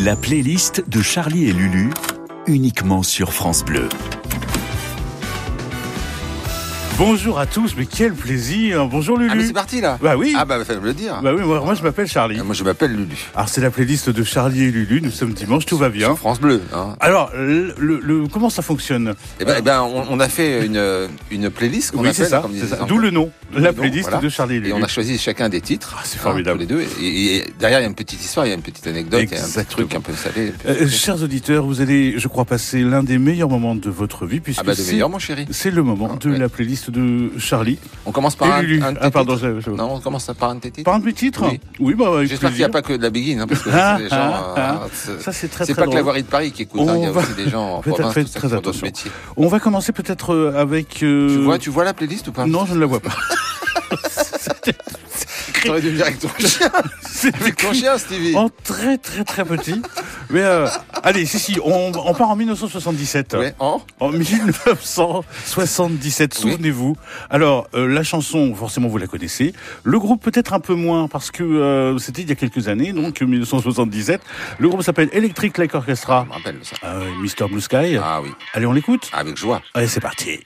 La playlist de Charlie et Lulu, uniquement sur France Bleu. Bonjour à tous, mais quel plaisir. Bonjour Lulu. Ah mais c'est parti là Bah oui. Ah bah fallait me le dire. Bah oui, moi, moi, je m'appelle Charlie. Ah, Moi je m'appelle Lulu. Alors c'est la playlist de Charlie et Lulu, nous sommes dimanche, tout va bien. Sur France Bleu. Hein. Alors, le, le- le- comment ça fonctionne Eh ben, eh ben, on, on a fait une, une playlist qu'on Oui, appelle, c'est ça, comme ça. D'où le nom, la playlist voilà. de Charlie et Lulu. Et on a choisi chacun des titres. Ah, c'est hein, formidable. tous les deux. Et, et derrière, il y a une petite histoire, il y a une petite anecdote, il y a un truc un peu salé. Euh, chers auditeurs, vous allez, je crois, passer l'un des meilleurs moments de votre vie, puisque ah bah de c'est- meilleur, mon chéri. c'est le moment Ah, de ouais. la playlist de Charlie On commence par un, un ah pardon, je- Non, on commence par un titres. Par un de mes titres Oui. bah J'espère qu'il n'y a pas que de la begin, hein, parce que Ah, c'est des gens. ah, euh, ah. c'est- Ça c'est très c'est très pas que la voirie de Paris qui écoute, hein, il y a va- aussi des gens en province ça, très attention. métiers. On va commencer peut-être euh, avec. euh, Tu vois, tu vois la playlist ou pas? Non, je ne la vois pas. T'aurais dû venir avec ton chien. C'est Avec ton chien, Stevie. en très très très petit. Mais euh, allez, si si, on, on part en 1977. Ouais, en En 1977, Oui. souvenez-vous. Alors, euh, la chanson, forcément, vous la connaissez. Le groupe, peut-être un peu moins, parce que euh, c'était il y a quelques années, donc 1977. Le groupe s'appelle Electric Light Orchestra, Je me rappelle ça. euh, Mr. Blue Sky. Ah oui, Allez, on l'écoute avec joie. Allez, c'est parti.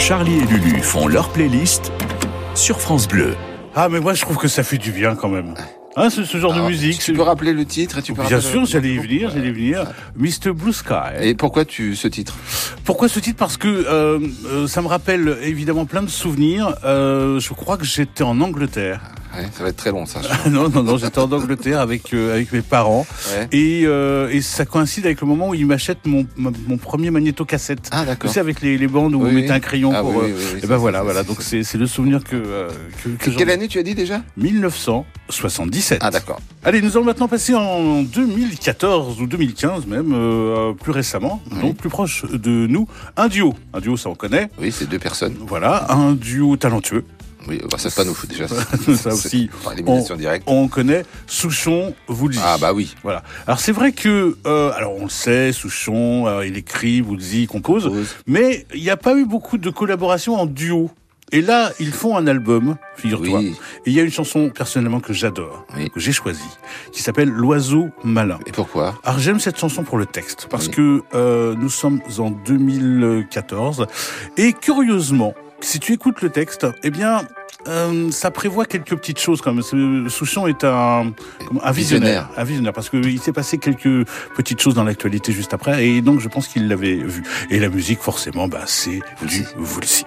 Charlie et Lulu font leur playlist sur France Bleu. Ah, mais moi je trouve que ça fait du bien quand même. Hein, c'est ce genre Alors, de musique. Tu peux rappeler le titre et tu peux Bien rappeler sûr, le- j'allais y venir, j'allais y venir. Mr. Blue Sky. Et pourquoi tu ce titre? Pourquoi ce titre? Parce que euh, euh, ça me rappelle évidemment plein de souvenirs. Euh, je crois que j'étais en Angleterre. Ouais, Ça va être très long ça. non, non, non, j'étais en Angleterre avec euh, avec mes parents Ouais. et, euh, et ça coïncide avec le moment où ils m'achètent mon mon premier magnétocassette. Ah Tu d'accord. sais avec les, les bandes où Oui, on mettait un crayon Ah pour. oui, euh, oui, oui, et ben ça, voilà, ça, voilà. Donc c'est le souvenir que euh, que, Quelle année tu as dit déjà? 1977. Ah d'accord. Allez, nous allons maintenant passer en 2014 ou 2015 même, plus récemment, donc plus proche de nous, un duo. Un duo, ça on connaît. Oui, c'est deux personnes. Voilà, un duo talentueux. Oui, bah, ça c'est pas nous déjà. Ça aussi, Par élimination directe. On connaît Souchon, Woolsey. Ah bah oui. Voilà. Alors c'est vrai que, euh, alors on le sait, Souchon, euh, il écrit, Woolsey, il compose, Pause. mais il n'y a pas eu beaucoup de collaborations en duo. Et là, ils font un album, figure-toi. Oui. Et il y a une chanson personnellement que j'adore, Oui. que j'ai choisie, qui s'appelle L'oiseau malin. Et pourquoi? Alors j'aime cette chanson pour le texte, parce Oui. que euh, nous sommes en 2014, et curieusement, si tu écoutes le texte, eh bien, euh, ça prévoit quelques petites choses quand même. Souchon est un, un visionnaire, Visionnaire. un visionnaire, parce qu'il s'est passé quelques petites choses dans l'actualité juste après, et donc je pense qu'il l'avait vu. Et la musique, forcément, bah, c'est du Woolsey.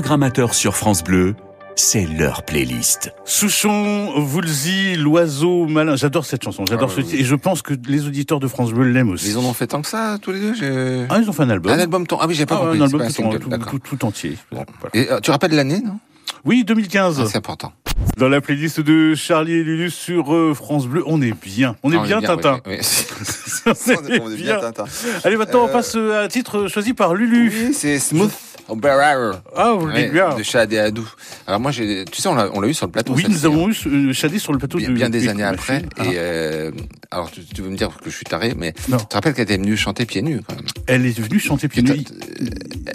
Programmateurs sur France Bleu, c'est leur playlist. Souchon, Woolsey, l'oiseau malin. J'adore cette chanson. J'adore Ah, ce oui, titre. Et je pense que les auditeurs de France Bleu l'aiment aussi. Ils en ont fait tant que ça, tous les deux Ah, ils ont fait un album. Un album ton. Ah oui, j'ai pas Ah, compris. un album un tout, tout- tout- tout entier. Bon. Voilà. Et euh, tu rappelles l'année, non? Oui, 2015. Ah, C'est important. Dans la playlist de Charlie et Lulu sur euh, France Bleu, on est bien. On est Ah, bien, Tintin. oui, oui. On On est est- on est bien bien. Tintin. Allez, maintenant, on Euh, passe à un titre choisi par Lulu. Oui, c'est Smooth Operator. Ah, vous le dites bien. de Shad et Adou. Alors moi, j'ai, tu sais, on l'a, on l'a eu sur le plateau. Oui, nous avons eu Shadi sur le plateau bien, de bien des années après. Machine. Ah. Et euh, alors, tu, tu veux me dire que je suis taré, mais Non. tu te rappelles qu'elle était venue chanter pieds nus quand même. Elle est venue chanter pieds Et nus. toi,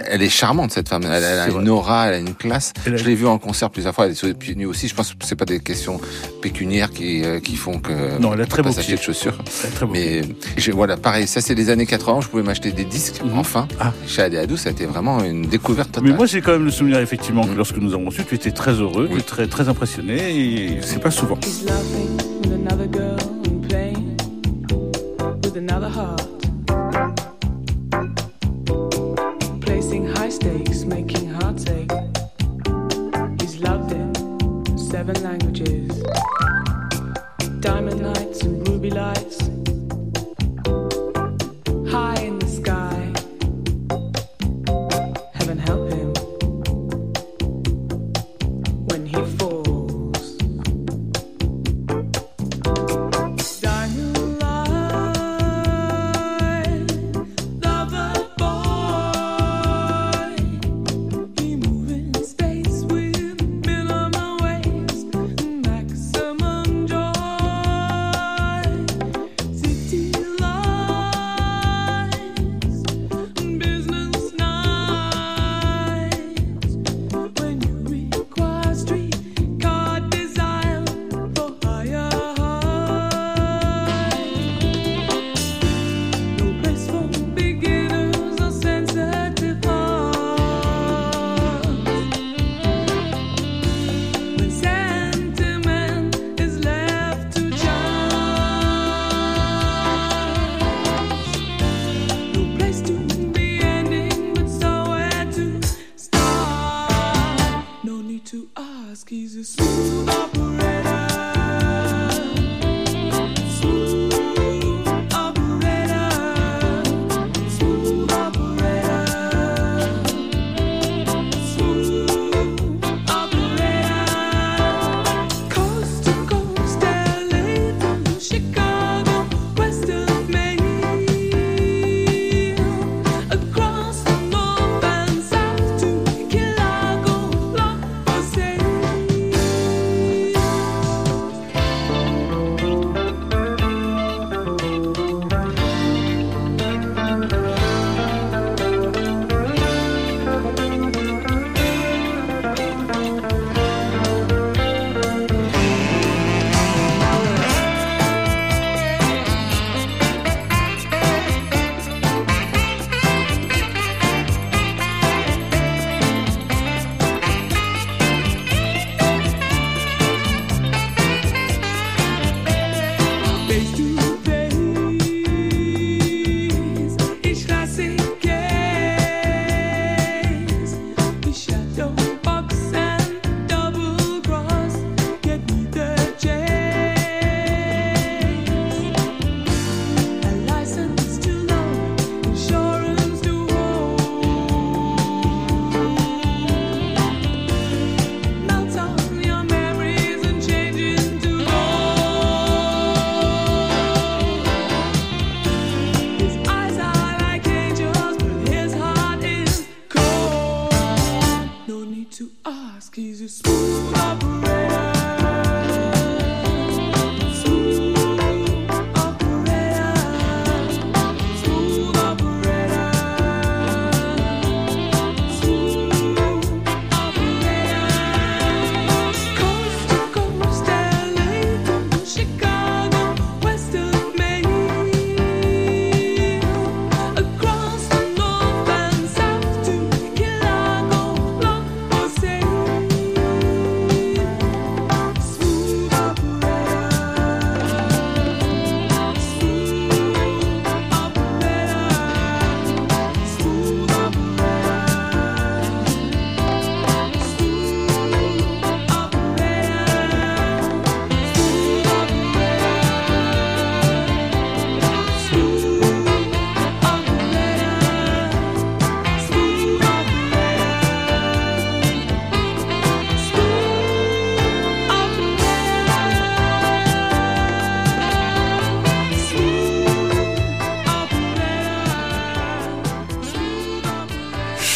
Elle est charmante cette femme. Elle, elle a une aura, elle a une classe. Elle a- Je l'ai vue en concert plusieurs fois. Elle est sur les pieds nus aussi. Je pense que c'est pas des questions pécuniaires qui, euh, qui font que Non, elle a très beau pied. de chaussures. Elle est très beau. Mais j'ai- voilà, pareil, ça c'est les années 80, je pouvais m'acheter des disques, Mhm. enfin. Ah. Chez Adéadou, ça a été vraiment une découverte totale. Mais moi, j'ai quand même le souvenir, effectivement, que Mm. lorsque nous avons reçu, tu étais très heureux, Oui. très, très impressionné, et c'est pas souvent. Seven languages. Diamond nights and ruby lights.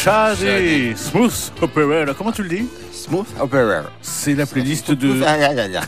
Shadi, Smooth Opera. Comment tu le dis? Smooth Opera. C'est la playlist de.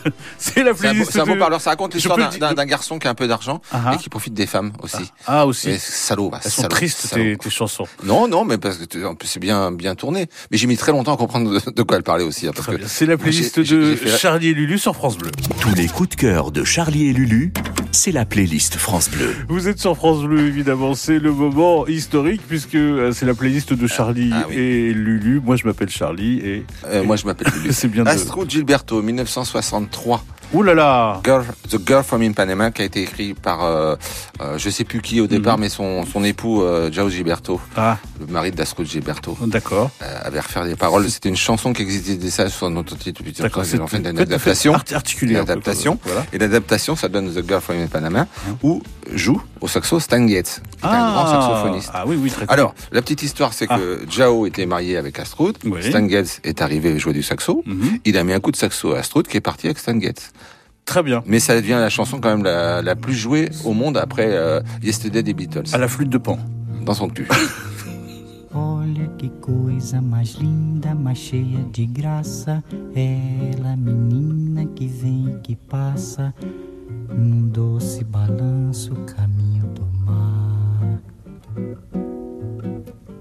Ah, ah, ah, ah. C'est la playlist c'est un beau de. parleur, ça raconte l'histoire d'un- garçon qui a un peu d'argent Ah, ah. et qui profite des femmes aussi. Ah aussi. Et salaud, bah, Elles sont tristes tes, chansons. Non, non, mais parce que tu- en plus, c'est bien, bien tourné. Mais j'ai mis très longtemps à comprendre de, quoi elle parlait aussi, hein. C'est la playlist de Charlie et Lulu sur France Bleu. Tous les coups de cœur de Charlie et Lulu, c'est la playlist France Bleu. Vous êtes sur France Bleu, évidemment. C'est le moment historique puisque euh, c'est la playlist de Charlie ah oui. et Lulu. Moi, je m'appelle Charlie et Euh, moi, je m'appelle Lulu. c'est bien de... Astrud Gilberto, 1963. Ouh là là Girl, The Girl from Ipanema, qui a été écrit par, euh, euh, je sais plus qui au départ, Mhm. mais son, son époux, euh, Jao Gilberto, Ah, le mari d'Astrud Gilberto, d'accord. euh, avait refait les paroles. C'était une chanson qui existait déjà sur notre titre, D'accord. ils ont fait une adaptation. faites articuler un peu, L'adaptation. quoi. Voilà. Et l'adaptation, ça donne The Girl from Ipanema, où joue au saxo Stan Getz, qui est un grand saxophoniste. Ah oui, oui, très Alors, la petite histoire, c'est que Jao était marié avec Astrud. Oui. Stan Getz est arrivé jouer du saxo. Mhm. Il a mis un coup de saxo à Astrud qui est parti avec Stan Getz. Très bien. Mais ça devient la chanson quand même la, la plus jouée au monde après euh, Yesterday des Beatles. À la flûte de Pan. Dans son cul. Olha que coisa mais linda, mais cheia de graça. Ela, menina que vem e que passa, num doce balanço, caminho do mar.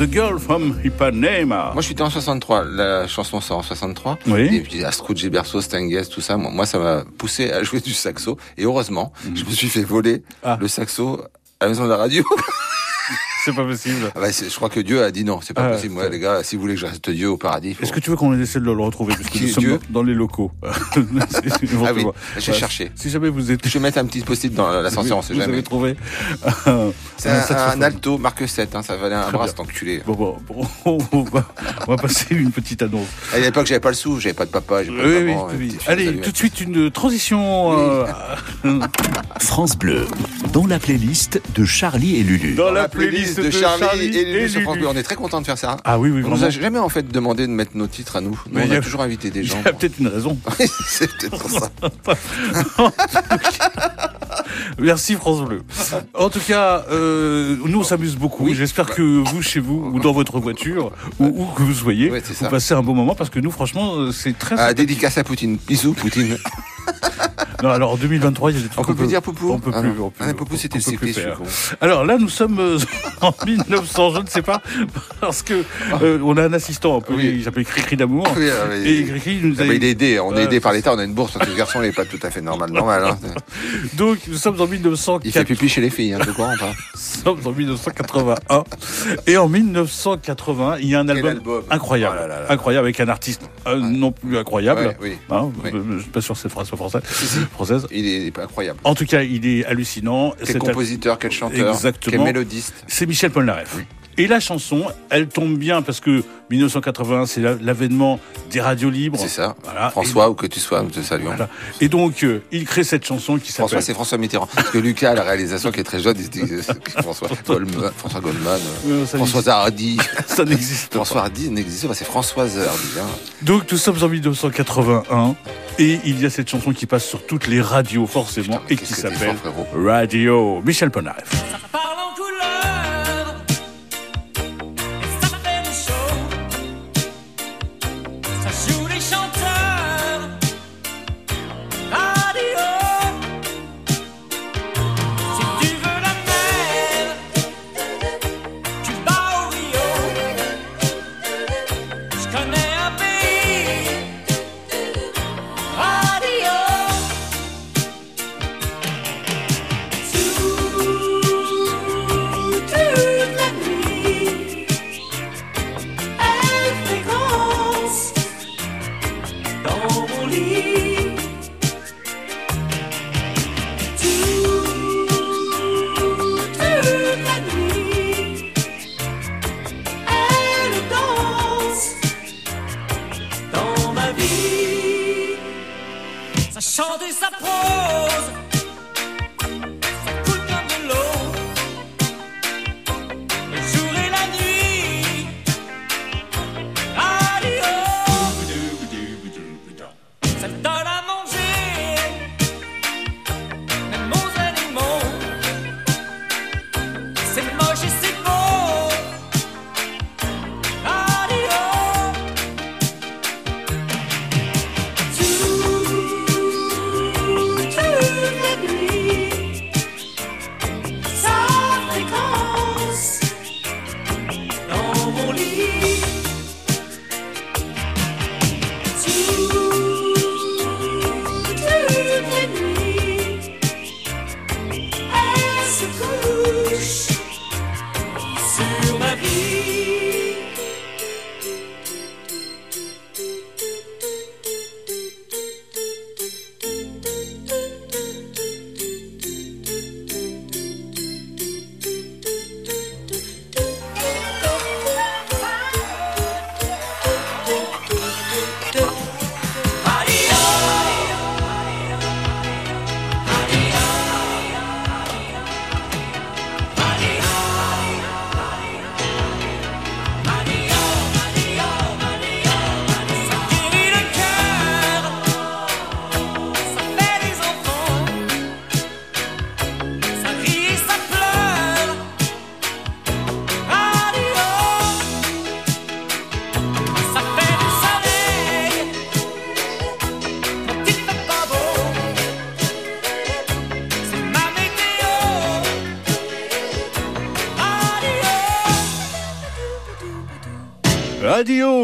The Girl from Ipanema. Moi, je suis en 63. La chanson sort en 63. Oui. Et puis, Astrud Gilberto, Stenges, tout ça. Moi, ça m'a poussé à jouer du saxo. Et heureusement, je me suis fait voler Mhm. Ah. le saxo à la maison de la radio. C'est pas possible. Ah bah, je crois que Dieu a dit non, c'est pas Ah, possible. Ouais, les gars, si vous voulez que je reste Dieu au paradis, faut... Est-ce que tu veux qu'on essaie de le retrouver? Parce que nous est sommes Dieu dans les locaux. Ah oui, vais Voilà. chercher. Si jamais vous êtes... Je vais mettre un petit post-it dans l'ascenseur, on sait vous jamais. avez trouvé un, C'est un un, alto marque 7, hein, ça valait un Très bras bien. cet enculé. Bon, bon, bon, on, va, on va passer une petite annonce. À l'époque, j'avais pas le sou, j'avais pas de papa, j'avais pas Oui, de oui, maman. oui. Allez, tout de suite une transition euh, France Bleu, dans la playlist de Charlie et Lulu. dans la playlist de Charlie, et Lulu sur France Lulu. Bleu. On est très content de faire ça. Ah oui, oui, On nous a jamais en fait demandé de mettre nos titres à nous. Nous, Mais on il a, a- toujours invité des Il gens. y a peut-être une raison. c'est peut-être pour ça. Merci France Bleu. En tout cas, euh, nous on s'amuse beaucoup. Oui. J'espère que vous, chez vous, ou dans votre voiture, ou où que vous soyez, Ouais, vous passez un bon moment parce que nous, franchement, euh, c'est très. Ah, dédicace à Poutine. Bisous, Poutine. Non, alors en 2023, il y a des trucs On peut plus dire Poupou On peut Ah plus. Ah, Poupou, c'était plus suis con. Alors là, nous sommes euh, en 1900, je ne sais pas, parce que euh, on a un assistant un peu, il s'appelle Cricri d'amour. Ah, Et Cricri nous Ah, a bah, il est aidé, on est aidé par l'État, on a une bourse le garçon n'est pas tout à fait normal. normal hein. Donc nous sommes en Il fait 1904, pipi chez les filles, hein, tu comprends pas nous sommes en 1981 et en 1980, il y a un album, album incroyable, Oh incroyable avec un artiste euh, non plus incroyable. Hein, Je suis pas sûr que c'est français, française. Il est, incroyable. En tout cas, il est hallucinant. Quel compositeur, quel chanteur, Exactement. quel mélodiste. C'est Michel Polnareff. Et la chanson, elle tombe bien parce que 1981, c'est la- l'avènement des radios libres. C'est ça. Voilà. François, où que tu sois, nous te saluons. Voilà. Et donc, euh, il crée cette chanson qui François, s'appelle. c'est François Mitterrand. Parce que Lucas, à la réalisation, qui est très jeune, il se dit euh, François Goldman, François Goldman, euh, François Hardy. Ça n'existe pas. François Hardy n'existe pas, c'est Françoise Hardy. hein. Donc, nous sommes en 1981 et il y a cette chanson qui passe sur toutes les radios, forcément, Putain, et qui s'appelle. Radio. Michel Polnareff.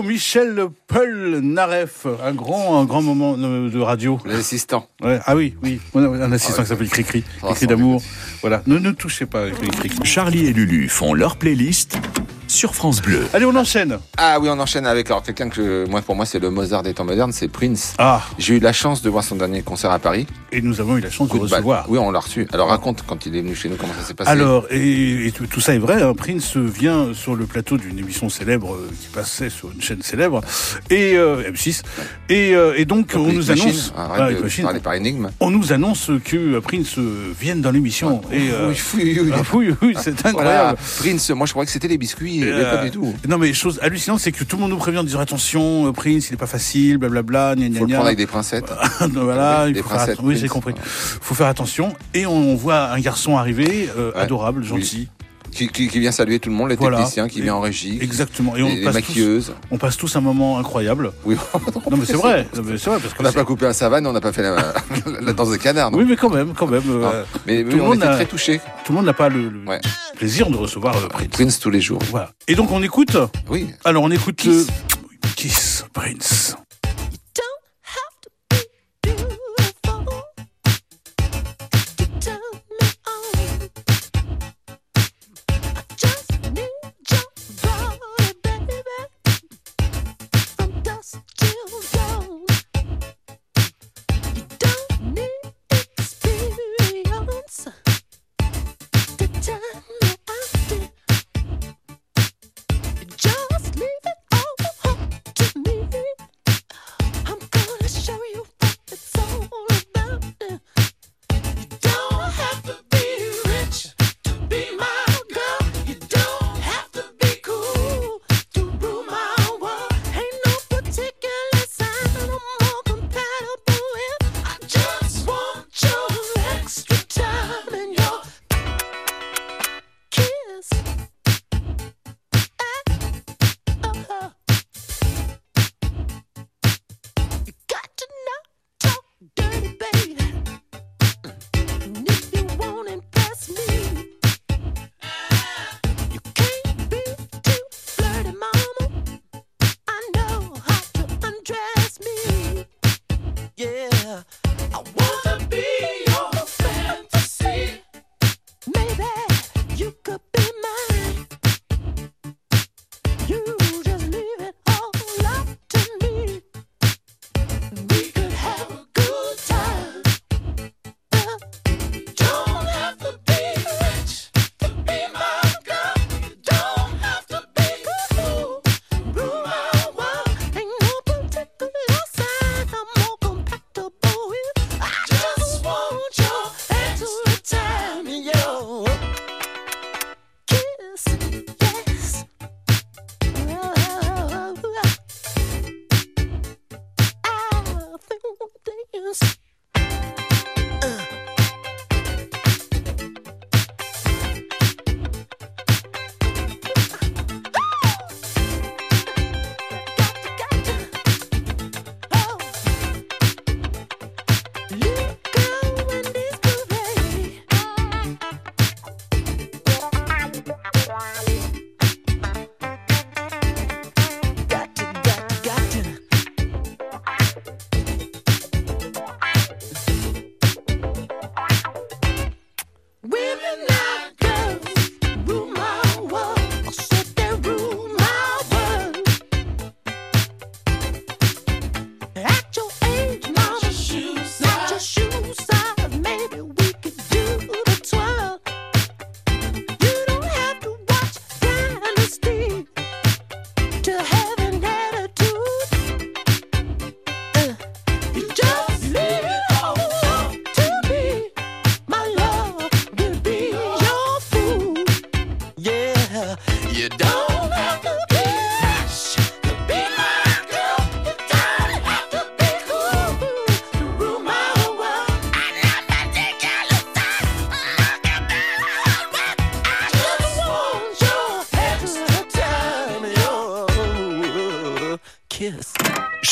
Michel Paul Naref, un grand, un grand moment de radio. L'assistant. Ouais, ah oui, oui, un assistant qui s'appelle Cricri, Ah, Cricri d'amour. Voilà, ne ne touchez pas Cricri. Charlie et Lulu font leur playlist sur France Bleu. Allez, on enchaîne. Ah oui, on enchaîne avec alors quelqu'un que moi pour moi c'est le Mozart des temps modernes, c'est Prince. Ah, J'ai eu la chance de voir son dernier concert à Paris. et nous avons eu la chance de Coup de recevoir. Oui, on l'a reçu. Alors raconte quand il est venu chez nous comment ça s'est passé. Alors, et, et tout, tout ça est vrai, hein, Prince vient sur le plateau d'une émission célèbre euh, qui passait sur une chaîne célèbre, et euh, M6, et, euh, et donc on nous Machine, annonce, arrête Ah, de parler par énigme. on nous annonce que Prince vienne dans l'émission, et euh, Oui, oui, oui. ah, oui, oui, c'est Voilà, incroyable. Prince, moi je croyais que c'était les biscuits, Euh, pas du tout. Non mais chose hallucinante, c'est que tout le monde nous prévient en disant attention, euh, Prince, il est pas facile, blablabla, gna gna Faut le gna. prendre avec des pincettes. voilà, Oui, il des faut faire pincettes, Oui, j'ai compris. Faut faire attention. Et on voit un garçon arriver, euh, Ouais. adorable, Oui. Qui, qui- qui vient saluer tout le monde, les Voilà. techniciens, qui vient en régie, Exactement. Et on les, les passe, tous, maquilleuses. on passe tous un moment incroyable. Oui, Non mais c'est vrai, vrai parce que on n'a pas coupé un savane, on n'a pas fait la, la danse des canards. non Oui, mais quand même, quand même. euh. Mais tout oui, le on monde était a- très touchés. tout le monde n'a pas le, le Ouais. plaisir de recevoir euh, Prince. Prince tous les jours. Voilà. Et donc on écoute. Oui. Alors on écoute Kiss. euh, Kiss Prince.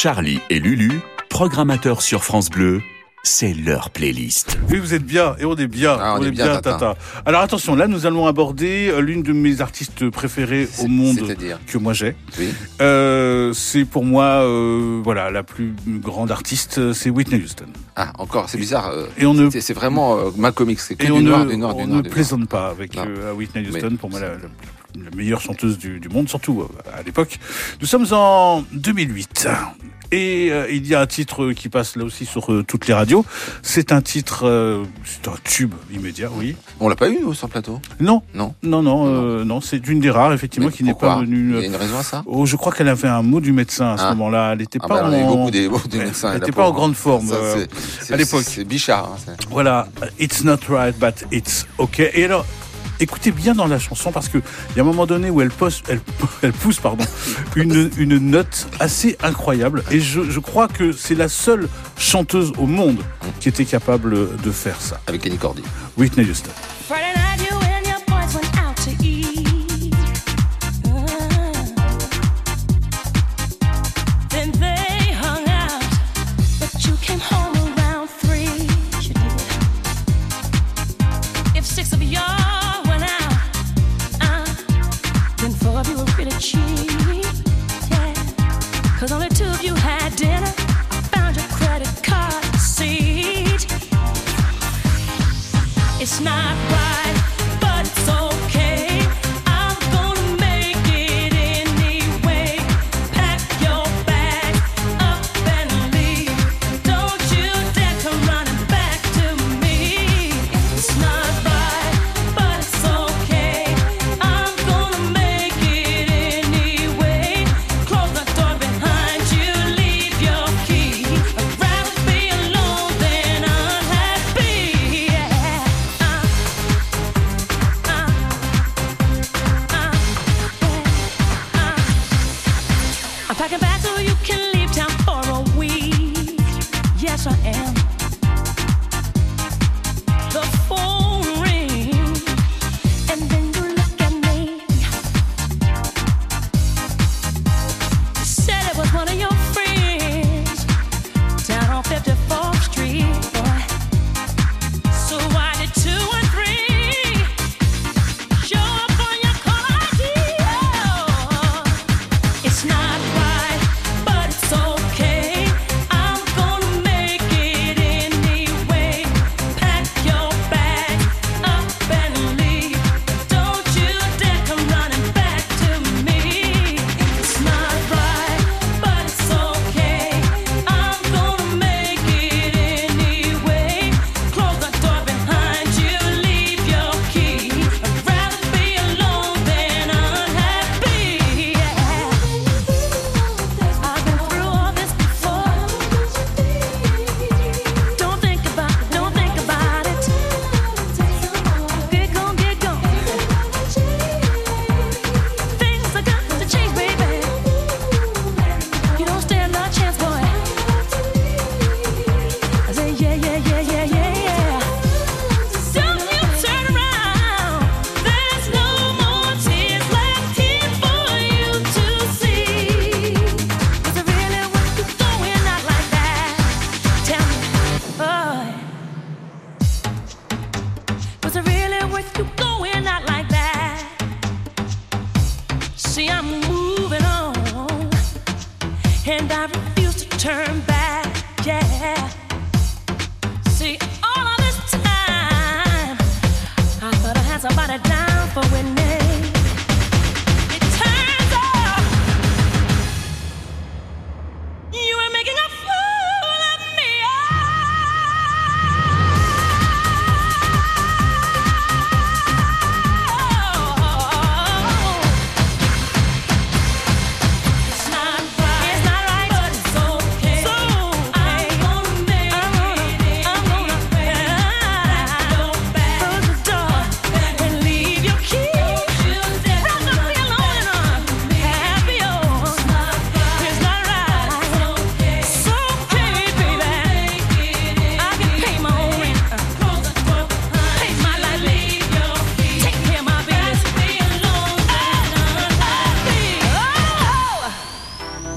Charlie et Lulu, programmateurs sur France Bleu, c'est leur playlist. Oui, vous êtes bien, et on est bien, Ah, on est bien, Tata. Alors attention, là nous allons aborder euh, l'une de mes artistes préférées au monde que moi j'ai. Oui. Euh, c'est pour moi, euh, voilà, la plus grande artiste, c'est Whitney Houston. Ah, encore, c'est bizarre. euh, Et on ne, c'est- vraiment euh, Malcolm X. C'est que et du on noir, ne, du noir, on du ne noir. plaisante pas avec euh, Whitney Mais- Houston. Pour moi, la, la- la meilleure chanteuse du, du monde, surtout à l'époque. Nous sommes en 2008. Et euh, il y a un titre qui passe là aussi sur euh, toutes les radios. C'est un titre, euh, c'est un tube immédiat, oui. On l'a pas eu, nous, sur le plateau? Non, Non. non, non, non. C'est d'une des rares effectivement Mais qui n'est pas venue. Il y a une raison à ça? Oh, je crois qu'elle avait un mot du médecin à ce Ah. moment-là. Elle n'était Ah pas bah, on a eu en... beaucoup des, beaucoup des médecins. Elle la n'était pas en grande forme Ça, à l'époque. C'est Bichard. hein, Voilà, it's not right, but it's okay. Et alors, écoutez bien dans la chanson parce que il y a un moment donné où elle, pose, elle, elle pousse pardon, une, une note assez incroyable. Et je, je crois que c'est la seule chanteuse au monde qui était capable de faire ça. Avec Kenny Cordy. Whitney Houston. Friday night, you It's not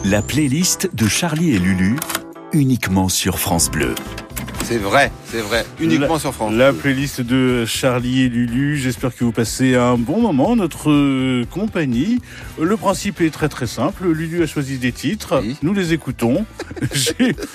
La playlist de Charlie et Lulu, uniquement sur France Bleu. C'est vrai, c'est vrai. Uniquement La- sur France. La playlist de Charlie et Lulu. J'espère que vous passez un bon moment en notre euh, compagnie. Le principe est très très simple. Lulu a choisi des titres. Oui. Nous les écoutons.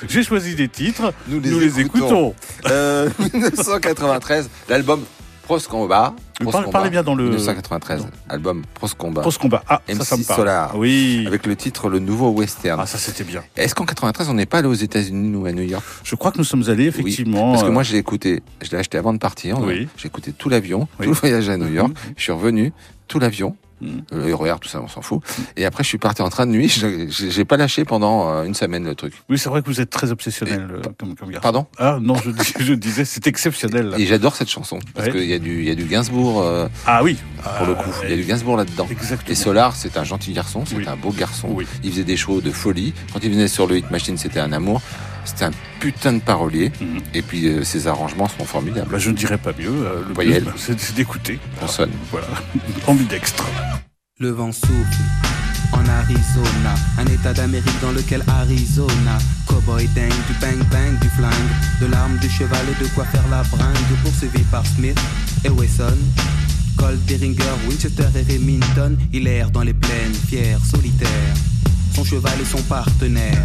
J'ai choisi des titres. Nous Nous les écoutons. Euh, 1993, l'album Pros Combat. Pros Parle- parlez bien dans le- 1993, album Pros Combat. Pros combat. Ah, ça, MC ça me parle. Solar. Oui. Avec le titre Le Nouveau Western. Ah, ça c'était bien. Est-ce qu'en 93, on n'est pas allé aux États-Unis ou à New York? Je crois que nous sommes allés effectivement. Parce que euh, moi, je l'ai écouté, je l'ai acheté avant de partir. Oui. J'ai écouté tout l'avion, Oui. tout le voyage à New York. Mhm. Je suis revenu, tout l'avion. Mhm. Le RER, tout ça, on s'en fout. Et après, je suis parti en train de nuit. Je- J'ai pas lâché pendant euh, une semaine le truc. Oui, c'est vrai que vous êtes très obsessionnel euh, comme, comme garçon. Pardon? Ah non, je, dis- je disais, c'est exceptionnel. là. Et j'adore cette chanson parce Ouais. qu'il y a du, il y a du Gainsbourg euh, Ah oui. pour le coup. Il y a du Gainsbourg là-dedans. Exactement. Et Solar, c'est un gentil garçon, c'est Oui. un beau garçon. Oui. Il faisait des shows de folie. Quand il venait sur le Hit Machine, c'était un amour. C'était un putain de parolier. Mhm. Et puis euh, ses arrangements sont formidables. Bah, je ne dirais pas mieux. euh, le Voyelle. mieux, c'est c'est d'écouter. Consonne. Voilà. Ambidextre. Le vent souffle en Arizona, un état d'Amérique dans lequel Arizona, cowboy dingue, du bang bang, du flingue, de l'arme, du cheval et de quoi faire la bringue, poursuivi par Smith et Wesson. Colt, Derringer, Winchester et Remington, il erre dans les plaines, fier, solitaire. Son cheval est son partenaire.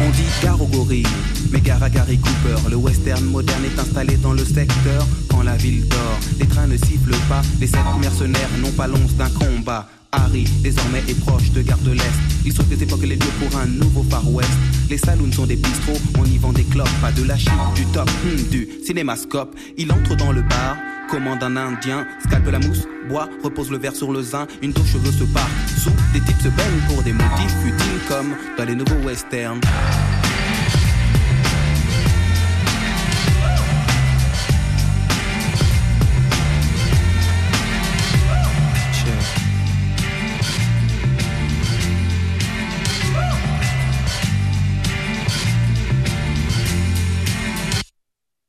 On dit gare aux gorilles, mais gare à Gary Cooper. Le western moderne est installé dans le secteur quand la ville dort. Les trains ne sifflent pas, les sept mercenaires n'ont pas l'once d'un combat. Harry, désormais, est proche de Gare de l'Est. Il sauve des époques les lieux pour un nouveau Far West. Les saloons sont des bistrots, on y vend des clopes, pas de la chip, du top, hmm, du cinémascope. Il entre dans le bar, commande un indien, scalpe la mousse, boit, repose le verre sur le zin, une dos cheveux se part. Sous, des types se baignent pour des motifs futiles comme dans les nouveaux westerns.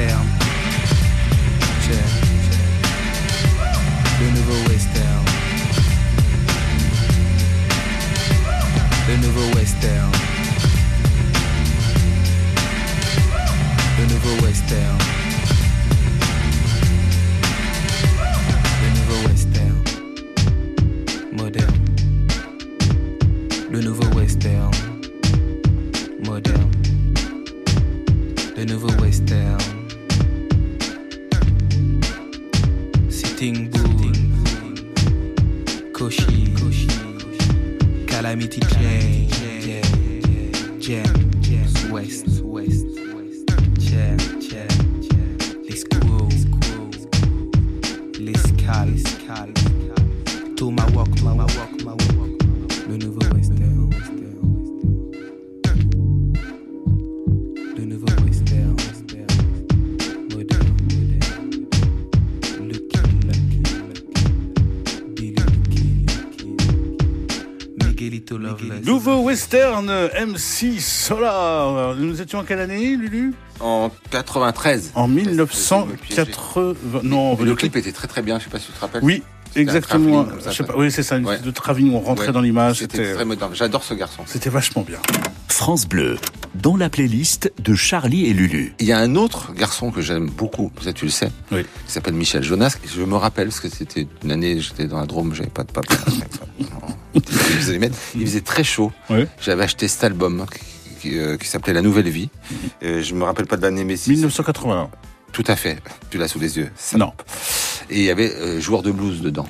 Check. Le western MC Solar. Nous étions en quelle année, Lulu? En 93. En 1980. Non, le clip était très très bien, je sais pas si tu te rappelles. Oui, exactement. ça, Je sais pas, oui, c'est ça, une Ouais. de travelling, on rentrait Ouais. dans l'image. C'était C'était très moderne. J'adore ce garçon. c'était vachement bien. France Bleu, dans la playlist de Charlie et Lulu. Il y a un autre garçon que j'aime beaucoup, ça tu le sais, Oui. qui s'appelle Michel Jonas. Je me rappelle, parce que c'était une année, j'étais dans la Drôme, j'avais pas de papa. il, faisait les mettre. il faisait très chaud. Oui. J'avais acheté cet album qui, euh, qui s'appelait La Nouvelle Vie. Euh, je me rappelle pas de l'année, mais si- 1981. Tout à fait. Tu l'as sous les yeux. Non. Et il y avait euh, joueur de blues dedans.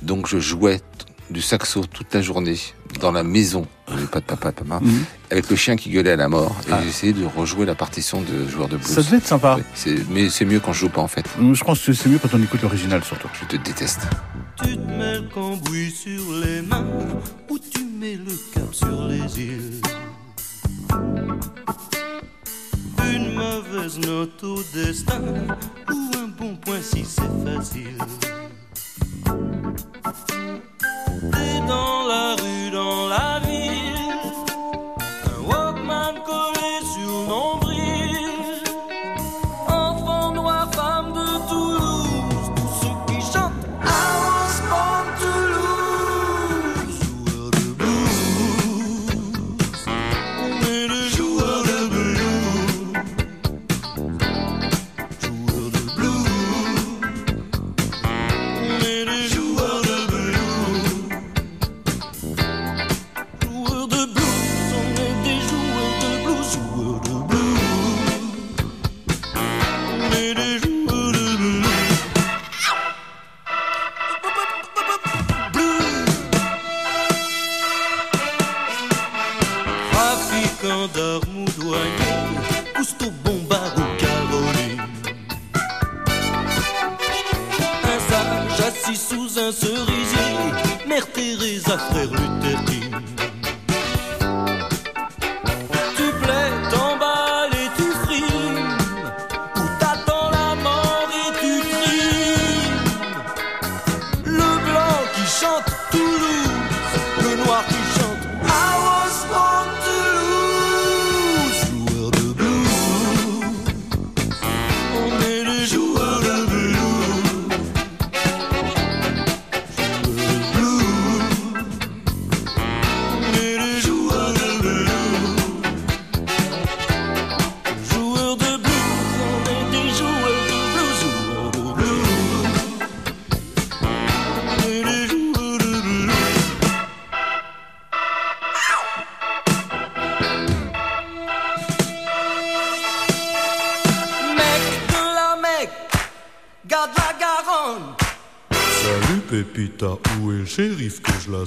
Donc je jouais du saxo toute la journée dans la maison, pas de papa, de maman, avec le chien qui gueulait à la mort. Et Ah. j'essayais de rejouer la partition de joueur de blues. Ça devait être sympa. Mais c'est mieux quand je joue pas en fait. Je pense que c'est mieux quand on écoute l'original surtout. Je te déteste. Tu te mets le cambouis sur les mains ou tu mets le cap sur les îles. Une mauvaise note au destin ou un bon point si c'est facile. T'es dans la rue, dans la ville,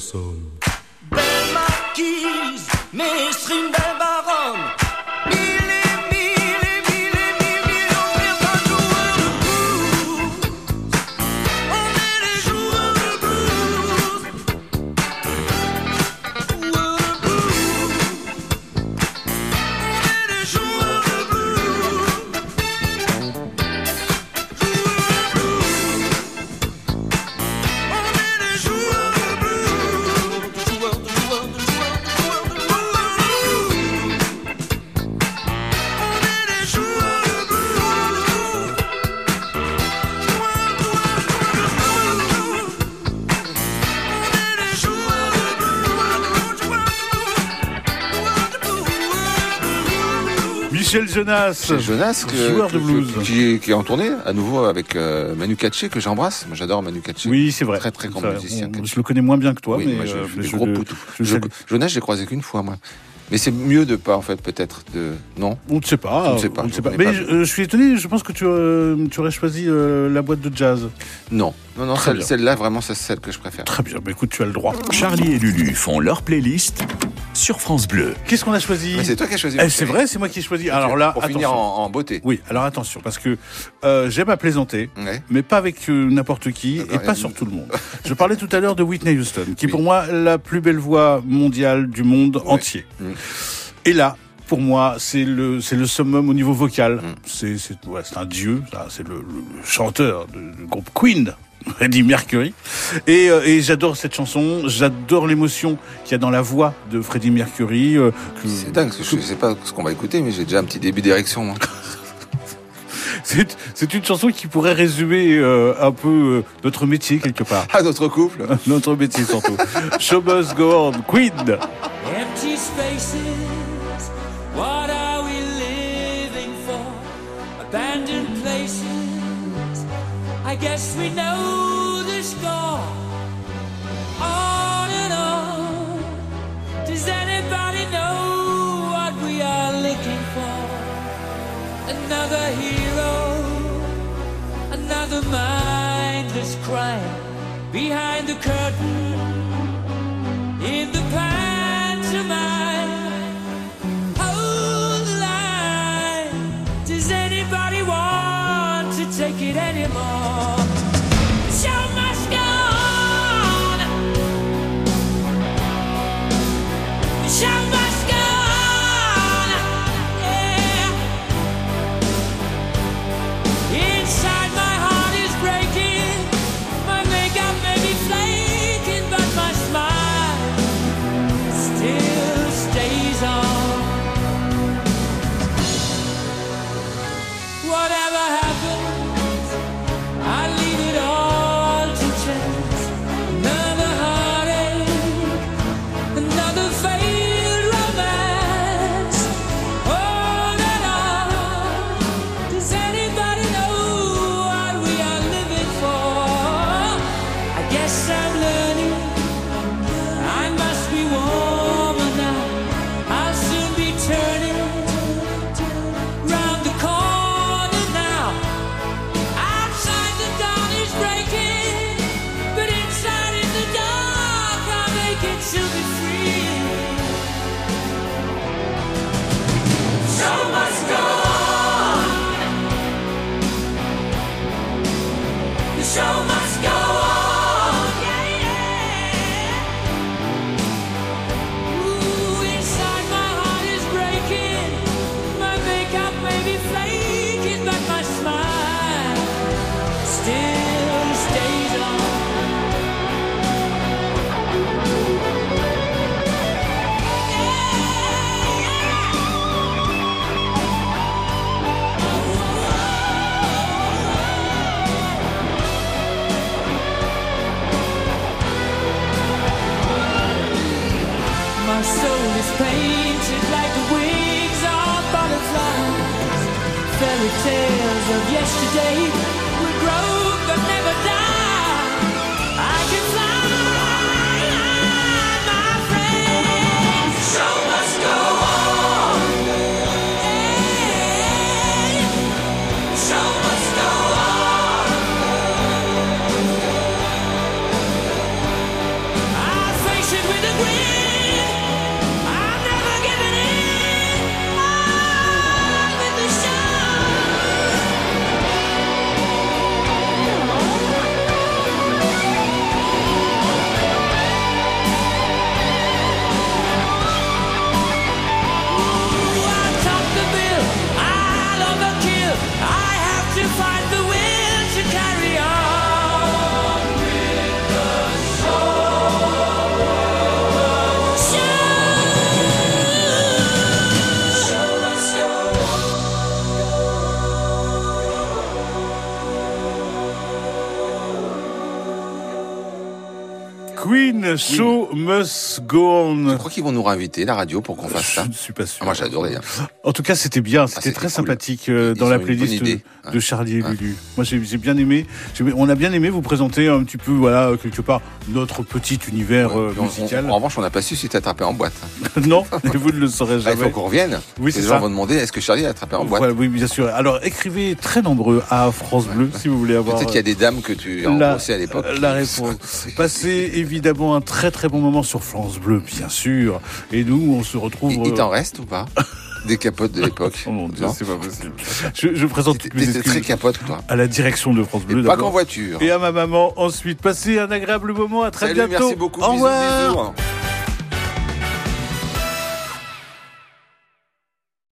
So. Michel Jonas. C'est Jonas que- joueur de blues. qui, qui est en tournée à nouveau avec euh, Manu Katché que j'embrasse. Moi j'adore Manu Katché. Oui, c'est vrai. Très très grand musicien. on- je le connais moins bien que toi, Oui, mais moi, je euh, je je le Je-. Jonas, j'ai croisé qu'une fois moi. Mais c'est mieux de pas en fait peut-être de non? On ne sait pas. Je ne sais pas, on ne je sait pas. Mais pas. je, euh, je suis étonné. Je pense que tu, euh, tu aurais choisi euh, la boîte de jazz. Non, non, non. Celle, celle-là vraiment c'est celle que je préfère. Très bien. Bah, écoute, tu as le droit. Charlie et Lulu font leur playlist sur France Bleu. Qu'est-ce qu'on a choisi? Mais c'est toi qui as choisi. Eh, C'est vrai, c'est moi qui ai choisi. Alors là, pour finir attention. en, en beauté. Oui, alors attention, parce que euh, j'aime à plaisanter, Ouais. mais pas avec euh, n'importe qui D'accord, et il y pas sur tout le monde. Je parlais tout à l'heure de Whitney Houston, qui est Oui. pour moi la plus belle voix mondiale du monde entier. Mm. Et là, pour moi, c'est le c'est le summum au niveau vocal. Mm. C'est c'est ouais, c'est un dieu. ça, C'est le, chanteur du groupe Queen. Freddie Mercury et, euh, et j'adore cette chanson j'adore l'émotion qu'il y a dans la voix de Freddie Mercury euh, que- C'est dingue, que je sais pas ce qu'on va écouter, mais j'ai déjà un petit début d'érection. moi. C'est c'est une chanson qui pourrait résumer euh, un peu euh, notre métier quelque part. Ah, notre couple notre métier surtout. Show must go on. Queen. Empty spaces, what are we living for? Abandoned places, I guess we know the score. On and on, does anybody know what we are looking for? Another hero another mindless crime behind the curtain in the pantomime. win. Must qu'ils vont nous réinviter, la radio, pour qu'on fasse ça. Je ne suis pas sûr. Ah, moi, adoré. hein. En tout cas, c'était bien, c'était c'était très cool. sympathique euh, dans la playlist idée. de, Charlie et Ouais. Lulu. Moi, j'ai bien aimé. On a bien aimé vous présenter un petit peu, voilà, quelque part, notre petit univers euh, on- musical. on- en revanche, on n'a pas su si t'es attrapé en boîte. non, et vous ne le saurez Ah, il jamais. faut qu'on revienne. Oui, Les gens ça. vont demander est-ce que Charlie a attrapé en boîte Voilà, oui, bien sûr. Alors, écrivez très nombreux à France Bleu si vous voulez avoir. Peut-être qu'il y a des dames que tu as embrassées à l'époque. euh, La réponse. Passez évidemment un très très bon moment sur France Bleu, bien sûr. Et nous, on se retrouve. Il, il euh, t'en reste ou pas Des capotes de l'époque. Oh mon Dieu, c'est pas possible. Je, je présente toutes mes excuses très capote, toi. à la direction de France Bleu. Et pas qu'en voiture. Et à ma maman ensuite. Passez un agréable moment. À très Salut, bientôt. merci beaucoup. Au Bisous, revoir. bisous.